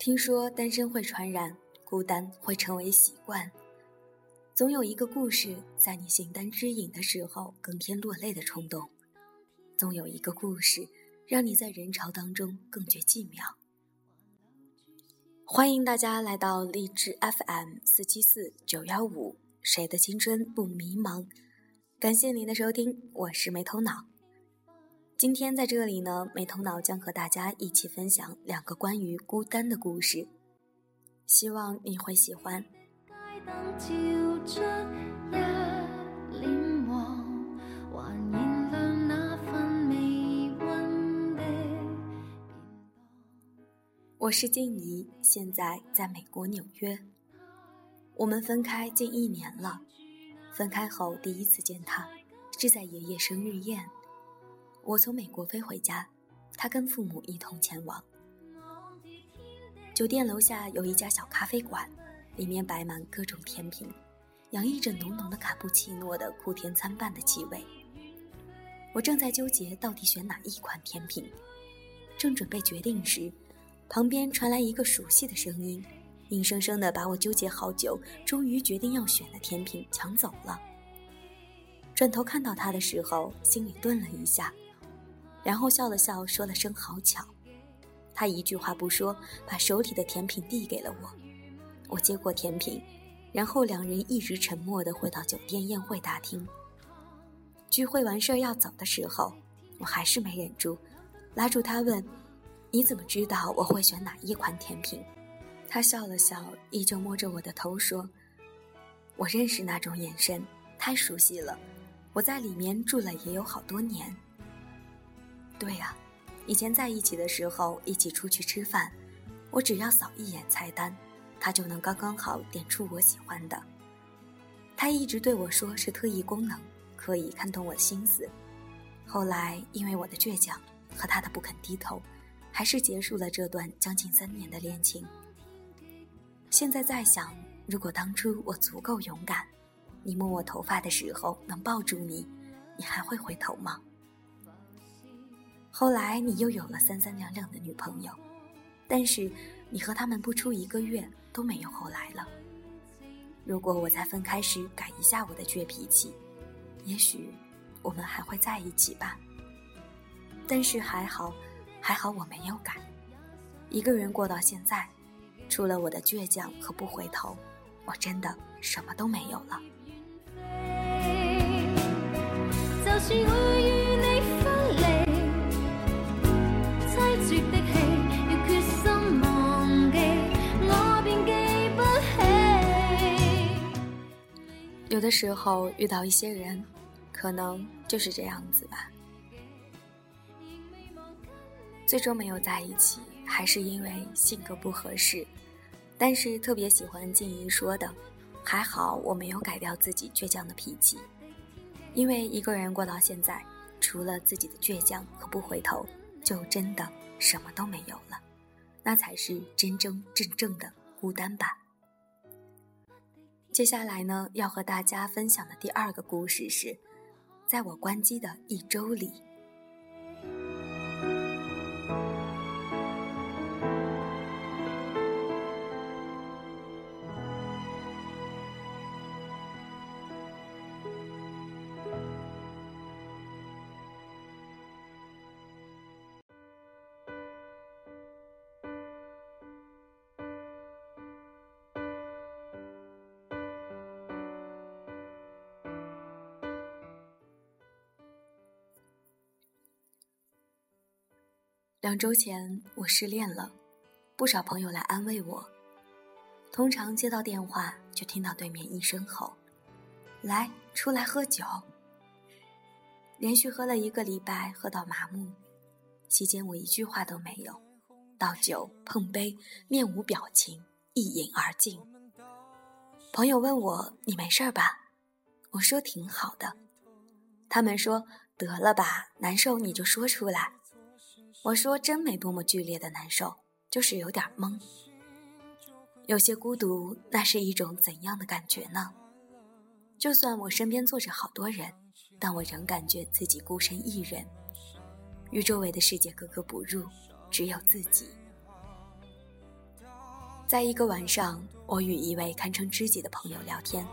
听说单身会传染，孤单会成为习惯。总有一个故事，在你形单只影的时候更添落泪的冲动；总有一个故事，让你在人潮当中更觉寂寥。欢迎大家来到励志 FM 四七四九幺五，谁的青春不迷茫？感谢您的收听，我是没头脑。今天在这里呢，没头脑将和大家一起分享两个关于孤单的故事，希望你会喜欢。我是静怡，现在在美国纽约。我们分开近一年了，分开后第一次见他是在爷爷生日宴。我从美国飞回家，他跟父母一同前往。酒店楼下有一家小咖啡馆，里面摆满各种甜品，洋溢着浓浓的卡布奇诺的苦甜参半的气味。我正在纠结到底选哪一款甜品，正准备决定时，旁边传来一个熟悉的声音，硬生生的把我纠结好久，终于决定要选的甜品抢走了。转头看到他的时候，心里顿了一下。然后笑了笑，说了声“好巧”，他一句话不说，把手里的甜品递给了我。我接过甜品，然后两人一直沉默地回到酒店宴会大厅。聚会完事儿要走的时候，我还是没忍住，拉住他问：“你怎么知道我会选哪一款甜品？”他笑了笑，依旧摸着我的头说：“我认识那种眼神，太熟悉了。我在里面住了也有好多年。”对呀，以前在一起的时候，一起出去吃饭，我只要扫一眼菜单，他就能刚刚好点出我喜欢的。他一直对我说是特异功能，可以看懂我的心思。后来因为我的倔强和他的不肯低头，还是结束了这段将近三年的恋情。现在再想，如果当初我足够勇敢，你摸我头发的时候能抱住你，你还会回头吗？后来你又有了三三两两的女朋友，但是你和他们不出一个月都没有后来了。如果我在分开时改一下我的倔脾气，也许我们还会在一起吧。但是还好，还好我没有改，一个人过到现在，除了我的倔强和不回头，我真的什么都没有了。有的时候遇到一些人，可能就是这样子吧。最终没有在一起，还是因为性格不合适。但是特别喜欢静怡说的，还好我没有改掉自己倔强的脾气。因为一个人过到现在，除了自己的倔强和不回头，就真的什么都没有了。那才是真真正正的孤单吧。接下来呢，要和大家分享的第二个故事是，在我关机的一周里。两周前，我失恋了，不少朋友来安慰我。通常接到电话，就听到对面一声吼：“来，出来喝酒。”连续喝了一个礼拜，喝到麻木。期间我一句话都没有，倒酒碰杯，面无表情，一饮而尽。朋友问我：“你没事吧？”我说：“挺好的。”他们说：“得了吧，难受你就说出来。”我说真没多么剧烈的难受，就是有点懵，有些孤独。那是一种怎样的感觉呢？就算我身边坐着好多人，但我仍感觉自己孤身一人，与周围的世界格格不入，只有自己。在一个晚上，我与一位堪称知己的朋友聊天，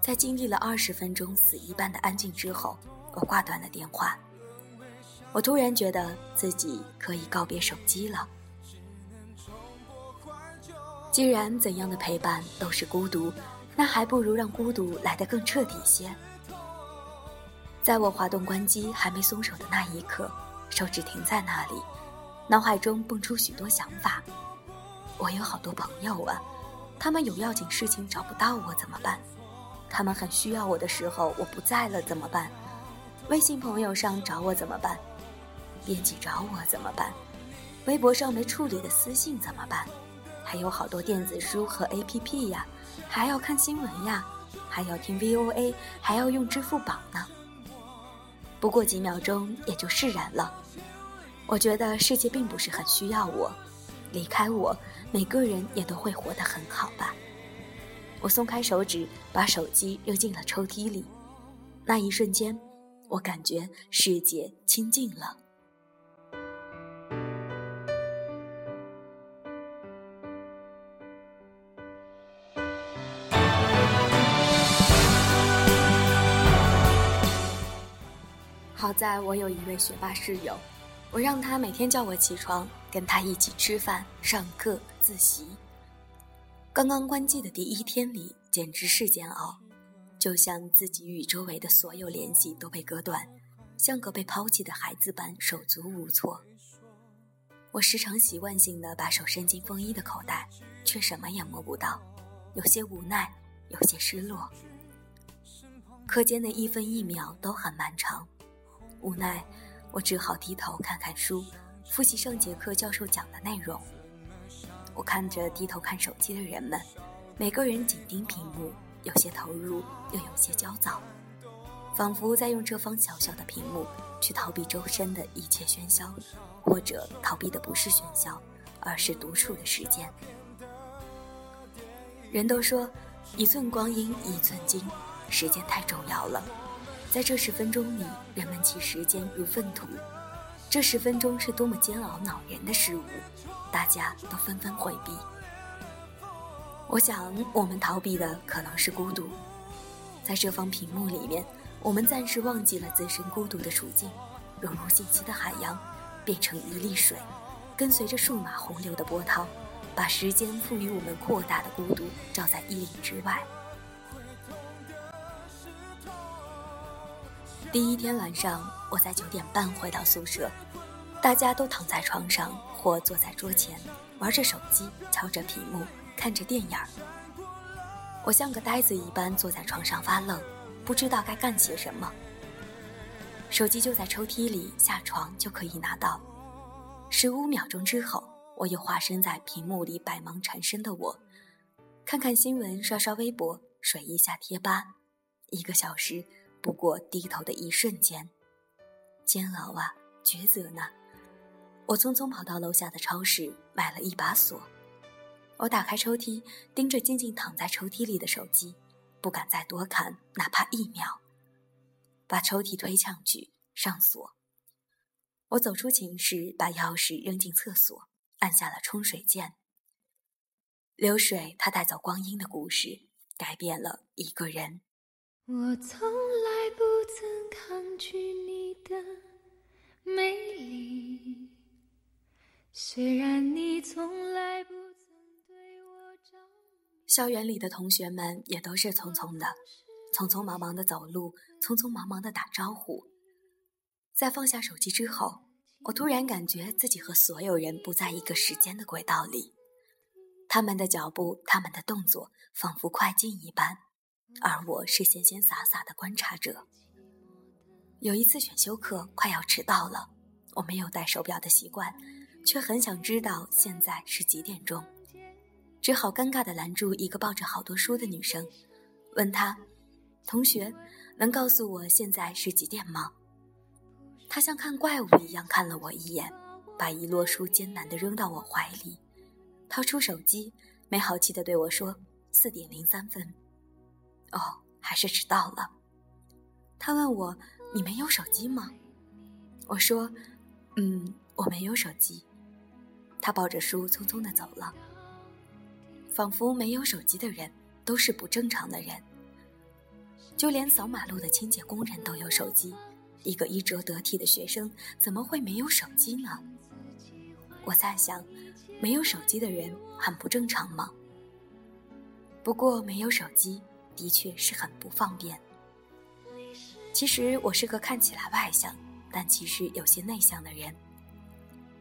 在经历了二十分钟死一般的安静之后，我挂断了电话。我突然觉得自己可以告别手机了。既然怎样的陪伴都是孤独，那还不如让孤独来得更彻底些。在我滑动关机还没松手的那一刻，手指停在那里，脑海中蹦出许多想法。我有好多朋友啊，他们有要紧事情找不到我怎么办？他们很需要我的时候我不在了怎么办？微信朋友上找我怎么办？编辑找我怎么办？微博上没处理的私信怎么办？还有好多电子书和 APP 呀，还要看新闻呀，还要听 VOA，还要用支付宝呢。不过几秒钟也就释然了。我觉得世界并不是很需要我，离开我，每个人也都会活得很好吧。我松开手指，把手机扔进了抽屉里。那一瞬间，我感觉世界清静了。好在我有一位学霸室友，我让他每天叫我起床，跟他一起吃饭、上课、自习。刚刚关机的第一天里，简直是煎熬，就像自己与周围的所有联系都被割断，像个被抛弃的孩子般手足无措。我时常习惯性的把手伸进风衣的口袋，却什么也摸不到，有些无奈，有些失落。课间的一分一秒都很漫长。无奈，我只好低头看看书，复习上节课教授讲的内容。我看着低头看手机的人们，每个人紧盯屏幕，有些投入，又有些焦躁，仿佛在用这方小小的屏幕去逃避周身的一切喧嚣，或者逃避的不是喧嚣，而是独处的时间。人都说，一寸光阴一寸金，时间太重要了。在这十分钟里，人们弃时间如粪土。这十分钟是多么煎熬恼人的事物，大家都纷纷回避。我想，我们逃避的可能是孤独。在这方屏幕里面，我们暂时忘记了自身孤独的处境，融入信息的海洋，变成一粒水，跟随着数码洪流的波涛，把时间赋予我们扩大的孤独照在一里之外。第一天晚上，我在九点半回到宿舍，大家都躺在床上或坐在桌前，玩着手机，敲着屏幕，看着电影。我像个呆子一般坐在床上发愣，不知道该干些什么。手机就在抽屉里，下床就可以拿到。十五秒钟之后，我又化身在屏幕里百忙缠身的我，看看新闻，刷刷微博，水一下贴吧，一个小时。不过低头的一瞬间，煎熬啊，抉择呢。我匆匆跑到楼下的超市，买了一把锁。我打开抽屉，盯着静静躺在抽屉里的手机，不敢再多看，哪怕一秒。把抽屉推上去，上锁。我走出寝室，把钥匙扔进厕所，按下了冲水键。流水，它带走光阴的故事，改变了一个人。我从来抗拒你的美丽，虽然你从来不曾对我着。校园里的同学们也都是匆匆的，匆匆忙忙的走路，匆匆忙忙的打招呼。在放下手机之后，我突然感觉自己和所有人不在一个时间的轨道里，他们的脚步，他们的动作，仿佛快进一般。而我是闲闲洒洒的观察者。有一次选修课快要迟到了，我没有戴手表的习惯，却很想知道现在是几点钟，只好尴尬的拦住一个抱着好多书的女生，问她：“同学，能告诉我现在是几点吗？”她像看怪物一样看了我一眼，把一摞书艰难的扔到我怀里，掏出手机，没好气的对我说：“四点零三分。”哦，还是迟到了。他问我：“你没有手机吗？”我说：“嗯，我没有手机。”他抱着书匆匆的走了。仿佛没有手机的人都是不正常的人。就连扫马路的清洁工人都有手机，一个衣着得体的学生怎么会没有手机呢？我在想，没有手机的人很不正常吗？不过没有手机的确是很不方便。其实我是个看起来外向，但其实有些内向的人。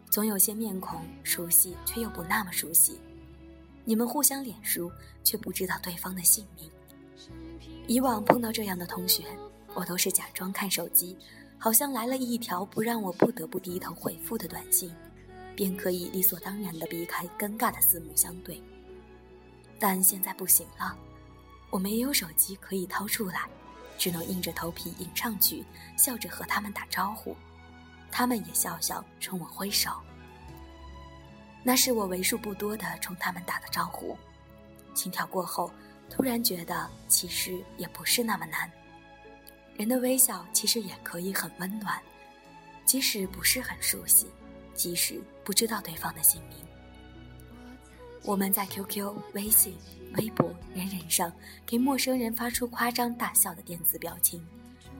总有些面孔熟悉，却又不那么熟悉。你们互相脸熟，却不知道对方的姓名。以往碰到这样的同学，我都是假装看手机，好像来了一条不让我不得不低头回复的短信，便可以理所当然地避开尴尬的四目相对。但现在不行了，我没有手机可以掏出来，只能硬着头皮迎上去，笑着和他们打招呼。他们也笑笑，冲我挥手。那是我为数不多的冲他们打的招呼。心跳过后，突然觉得其实也不是那么难。人的微笑其实也可以很温暖，即使不是很熟悉，即使不知道对方的姓名。我们在 QQ、微信、微博、人人上给陌生人发出夸张大笑的电子表情。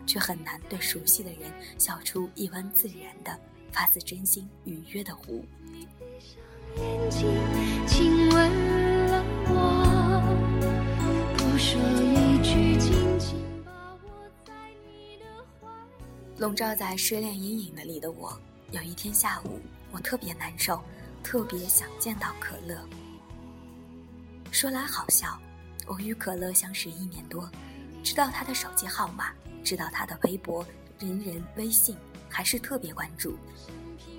却很难对熟悉的人笑出一弯自然的、发自真心愉悦的弧。笼罩在失恋阴影的里的我，有一天下午，我特别难受，特别想见到可乐。说来好笑，我与可乐相识一年多，知道他的手机号码。知道他的微博、人人微信，还是特别关注。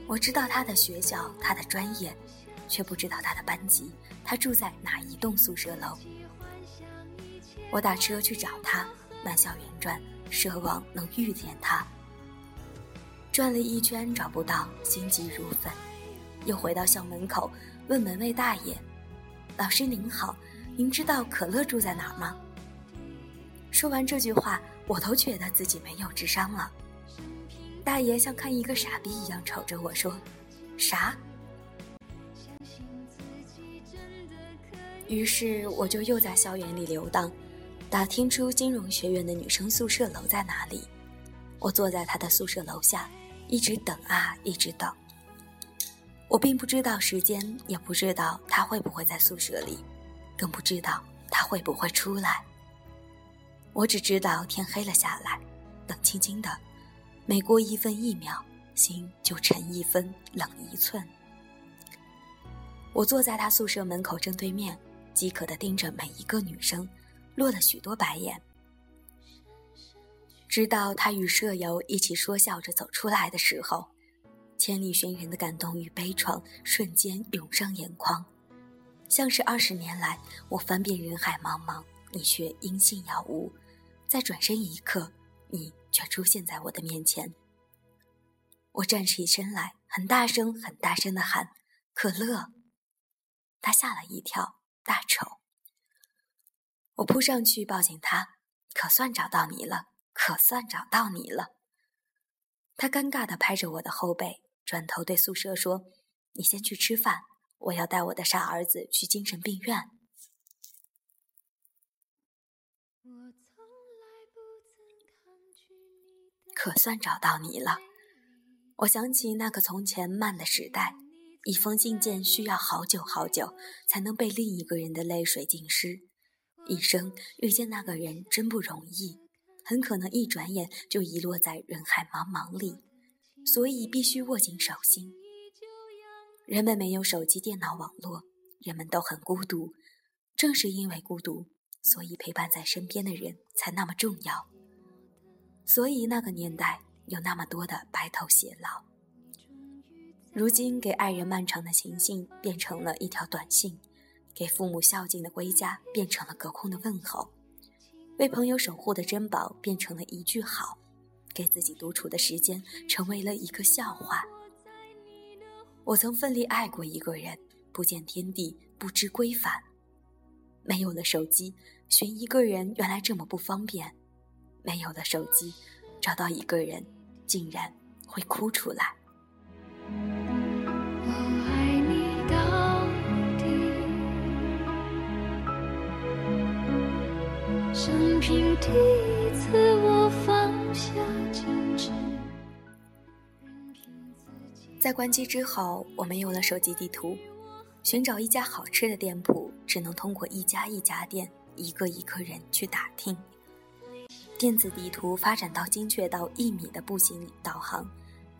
我知道他的学校、他的专业，却不知道他的班级，他住在哪一栋宿舍楼。我打车去找他，满校园转，奢望能遇见他。转了一圈找不到，心急如焚，又回到校门口，问门卫大爷：“老师您好，您知道可乐住在哪儿吗？”说完这句话。我都觉得自己没有智商了。大爷像看一个傻逼一样瞅着我说：“啥？”于是我就又在校园里游荡，打听出金融学院的女生宿舍楼在哪里。我坐在他的宿舍楼下，一直等啊，一直等。我并不知道时间，也不知道他会不会在宿舍里，更不知道他会不会出来。我只知道天黑了下来，冷清清的，每过一分一秒，心就沉一分，冷一寸。我坐在他宿舍门口正对面，饥渴地盯着每一个女生，落了许多白眼。直到他与舍友一起说笑着走出来的时候，千里寻人的感动与悲怆瞬间涌上眼眶，像是二十年来我翻遍人海茫茫，你却音信杳无。在转身一刻，你却出现在我的面前。我站起身来，很大声、很大声的喊：“可乐！”他吓了一跳，大丑。我扑上去抱紧他，可算找到你了，可算找到你了。他尴尬地拍着我的后背，转头对宿舍说：“你先去吃饭，我要带我的傻儿子去精神病院。”可算找到你了。我想起那个从前慢的时代，一封信件需要好久好久才能被另一个人的泪水浸湿。一生遇见那个人真不容易，很可能一转眼就遗落在人海茫茫里，所以必须握紧手心。人们没有手机、电脑、网络，人们都很孤独。正是因为孤独，所以陪伴在身边的人才那么重要。所以那个年代有那么多的白头偕老。如今给爱人漫长的情信变成了一条短信，给父母孝敬的归家变成了隔空的问候，为朋友守护的珍宝变成了一句好，给自己独处的时间成为了一个笑话。我曾奋力爱过一个人，不见天地，不知归返。没有了手机，寻一个人原来这么不方便。没有了手机，找到一个人，竟然会哭出来。我爱你到底。生平第一次我放下矜持在关机之后，我们有了手机地图，寻找一家好吃的店铺，只能通过一家一家店、一个一个人去打听。电子地图发展到精确到一米的步行导航，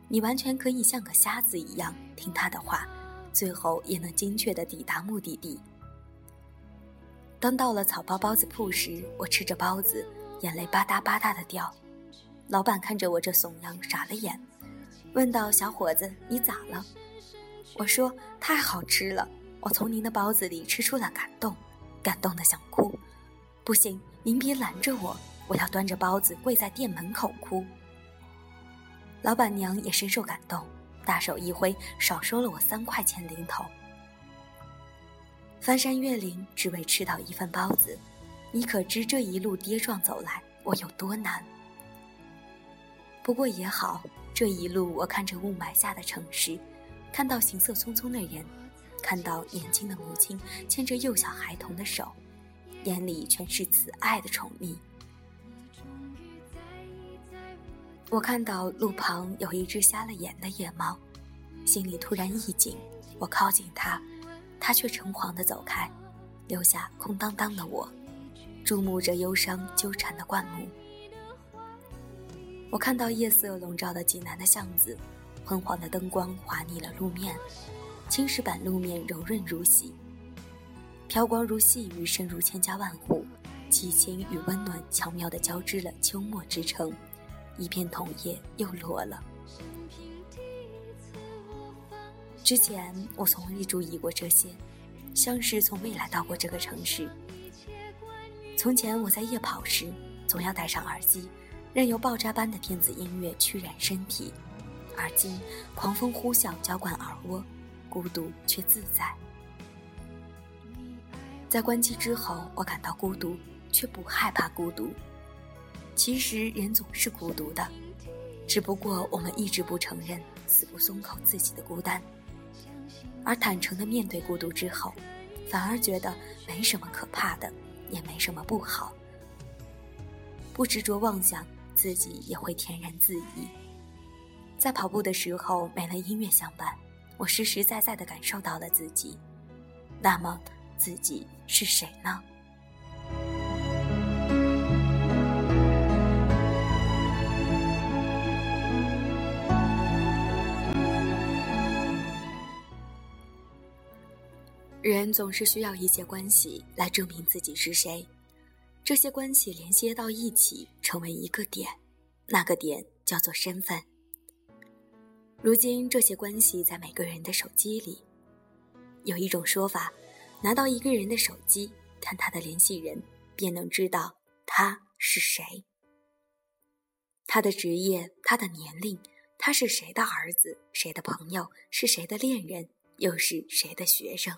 你完全可以像个瞎子一样听他的话，最后也能精确的抵达目的地。当到了草包包子铺时，我吃着包子，眼泪吧嗒吧嗒的掉。老板看着我这怂样，傻了眼，问道：“小伙子，你咋了？”我说：“太好吃了，我从您的包子里吃出了感动，感动的想哭。不行，您别拦着我。”我要端着包子跪在店门口哭。老板娘也深受感动，大手一挥，少收了我三块钱零头。翻山越岭只为吃到一份包子，你可知这一路跌撞走来我有多难？不过也好，这一路我看着雾霾下的城市，看到行色匆匆的人，看到年轻的母亲牵着幼小孩童的手，眼里全是慈爱的宠溺。我看到路旁有一只瞎了眼的野猫，心里突然一紧。我靠近它，它却诚惶地走开，留下空荡荡的我，注目着忧伤纠缠的灌木。我看到夜色笼罩的济南的巷子，昏黄的灯光滑腻了路面，青石板路面柔润如洗，飘光如细雨渗入千家万户，激情与温暖巧妙地交织了秋末之城。一片桐叶又落了。之前我从未注意过这些，像是从未来到过这个城市。从前我在夜跑时，总要戴上耳机，任由爆炸般的电子音乐驱染身体；而今，狂风呼啸浇灌耳窝，孤独却自在。在关机之后，我感到孤独，却不害怕孤独。其实人总是孤独的，只不过我们一直不承认，死不松口自己的孤单。而坦诚的面对孤独之后，反而觉得没什么可怕的，也没什么不好。不执着妄想，自己也会天然自怡。在跑步的时候没了音乐相伴，我实实在在的感受到了自己。那么，自己是谁呢？人总是需要一些关系来证明自己是谁，这些关系连接到一起，成为一个点，那个点叫做身份。如今，这些关系在每个人的手机里。有一种说法，拿到一个人的手机，看他的联系人，便能知道他是谁。他的职业，他的年龄，他是谁的儿子，谁的朋友，是谁的恋人，又是谁的学生。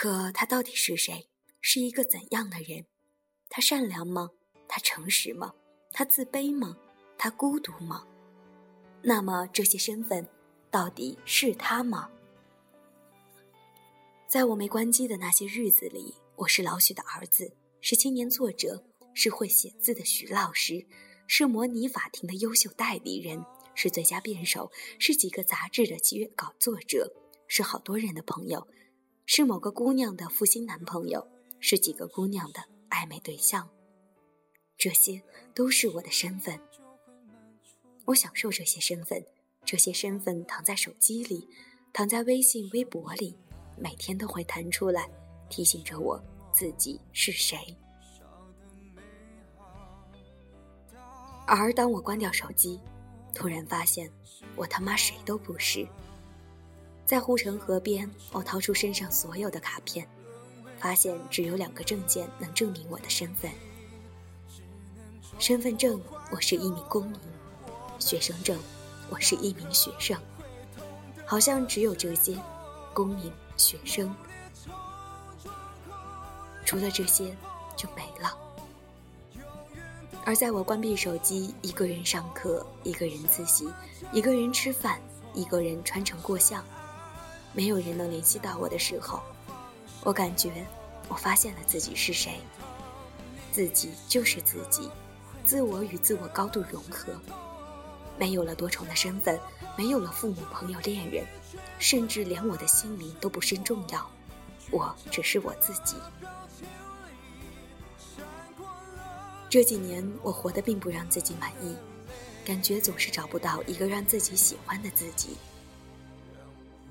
可他到底是谁？是一个怎样的人？他善良吗？他诚实吗？他自卑吗？他孤独吗？那么这些身份到底是他吗？在我没关机的那些日子里，我是老许的儿子，是青年作者，是会写字的许老师，是模拟法庭的优秀代理人，是最佳辩手，是几个杂志的约稿作者，是好多人的朋友。是某个姑娘的负心男朋友，是几个姑娘的暧昧对象，这些都是我的身份。我享受这些身份，这些身份躺在手机里，躺在微信、微博里，每天都会弹出来，提醒着我自己是谁。而当我关掉手机，突然发现，我他妈谁都不是。在护城河边，我掏出身上所有的卡片，发现只有两个证件能证明我的身份：身份证，我是一名公民；学生证，我是一名学生。好像只有这些，公民、学生，除了这些就没了。而在我关闭手机，一个人上课，一个人自习，一个人吃饭，一个人穿城过巷。没有人能联系到我的时候，我感觉我发现了自己是谁，自己就是自己，自我与自我高度融合，没有了多重的身份，没有了父母、朋友、恋人，甚至连我的姓名都不甚重要，我只是我自己。这几年我活得并不让自己满意，感觉总是找不到一个让自己喜欢的自己。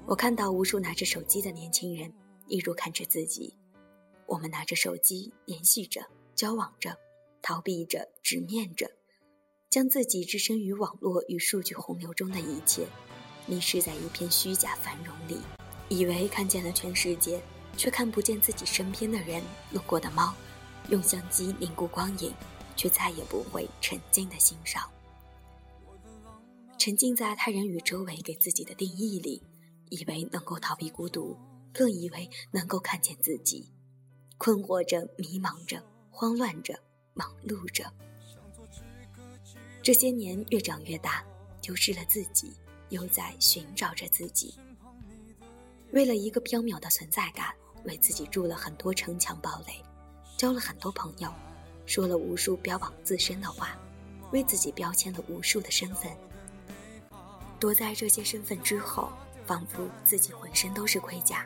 我看到无数拿着手机的年轻人，一如看着自己。我们拿着手机联系着、交往着、逃避着、直面着，将自己置身于网络与数据洪流中的一切，迷失在一片虚假繁荣里，以为看见了全世界，却看不见自己身边的人。路过的猫。用相机凝固光影，却再也不会沉静的欣赏。沉浸在他人与周围给自己的定义里，以为能够逃避孤独，更以为能够看见自己。困惑着，迷茫着，慌乱着，忙碌着。这些年越长越大，丢失了自己，又在寻找着自己。为了一个缥缈的存在感，为自己筑了很多城墙堡垒。交了很多朋友，说了无数标榜自身的话，为自己标签了无数的身份。躲在这些身份之后，仿佛自己浑身都是盔甲。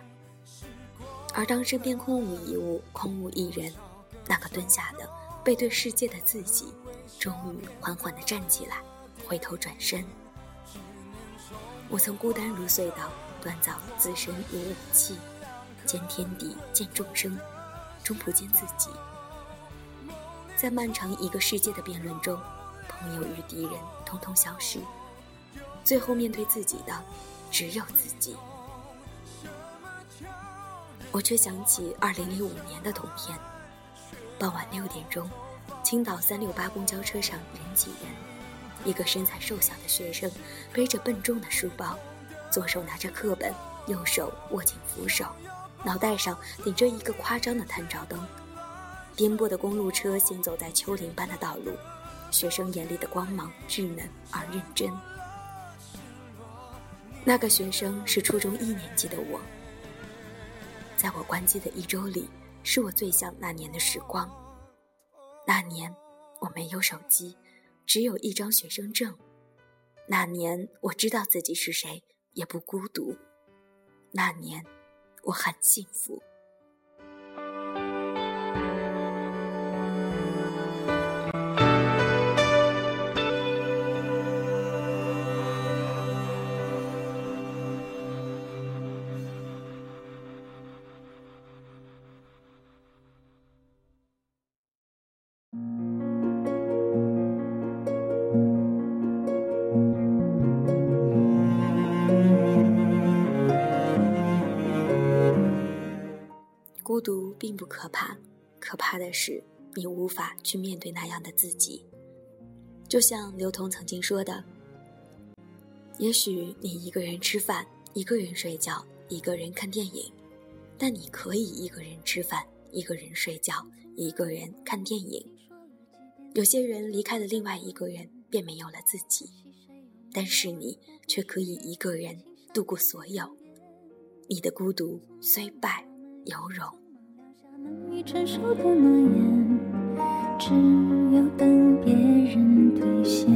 而当身边空无一物、空无一人，那个蹲下的背对世界的自己，终于缓缓地站起来，回头转身。我曾孤单如隧道，锻造自身如武器，见天地，见众生。终不见自己，在漫长一个世界的辩论中，朋友与敌人通通消失，最后面对自己的只有自己。我却想起二零零五年的冬天，傍晚六点钟，青岛三六八公交车上人挤人，一个身材瘦小的学生背着笨重的书包，左手拿着课本，右手握紧扶手。脑袋上顶着一个夸张的探照灯，颠簸的公路车行走在丘陵般的道路，学生眼里的光芒稚嫩而认真。那个学生是初中一年级的我，在我关机的一周里，是我最想那年的时光。那年我没有手机，只有一张学生证。那年我知道自己是谁，也不孤独。那年。我很幸福。孤独并不可怕，可怕的是你无法去面对那样的自己。就像刘同曾经说的：“也许你一个人吃饭，一个人睡觉，一个人看电影，但你可以一个人吃饭，一个人睡觉，一个人看电影。有些人离开了另外一个人，便没有了自己，但是你却可以一个人度过所有。你的孤独虽败犹荣。”难以承受的诺言，只有等别人兑现。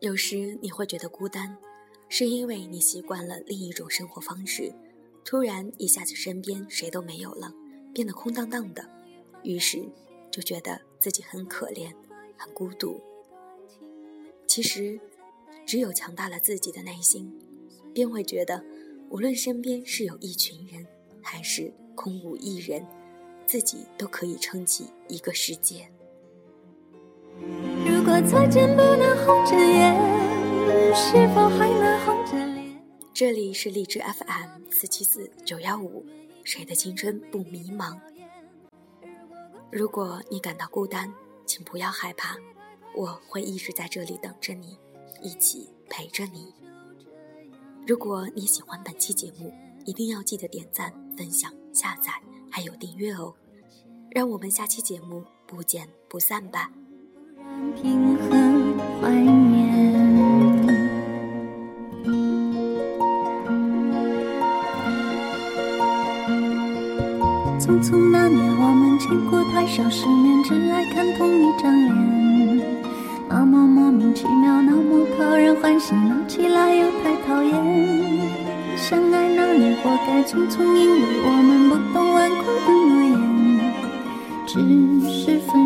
有时你会觉得孤单，是因为你习惯了另一种生活方式，突然一下子身边谁都没有了，变得空荡荡的，于是就觉得自己很可怜，很孤独。其实，只有强大了自己的内心，便会觉得，无论身边是有一群人。还是空无一人，自己都可以撑起一个世界。如果再见不能红着眼，是否还能红着脸？这里是荔枝 FM 四七四九幺五，谁的青春不迷茫？如果你感到孤单，请不要害怕，我会一直在这里等着你，一起陪着你。如果你喜欢本期节目，一定要记得点赞、分享、下载，还有订阅哦。让我们下期节目不见不散吧。平衡怀念。匆匆那年，我们见过太少世面，只爱看同一张脸。那么莫名其妙，那么讨人欢喜，闹起来又太讨厌。相爱那年活该匆匆因为我们不懂顽固的诺言。只是分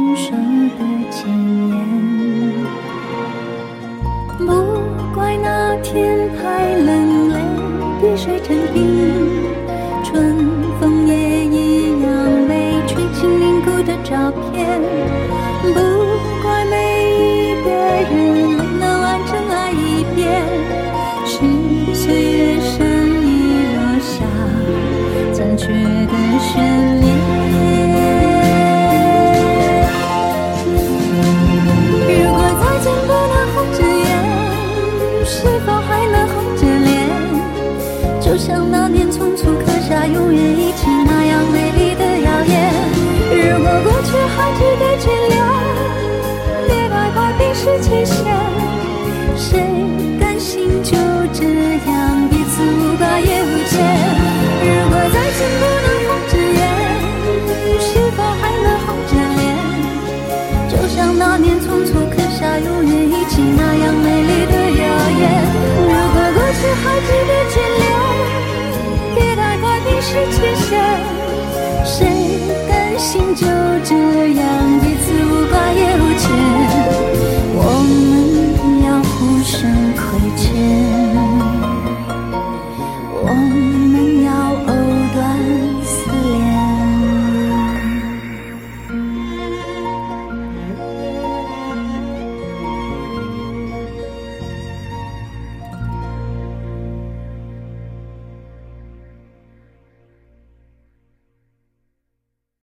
这样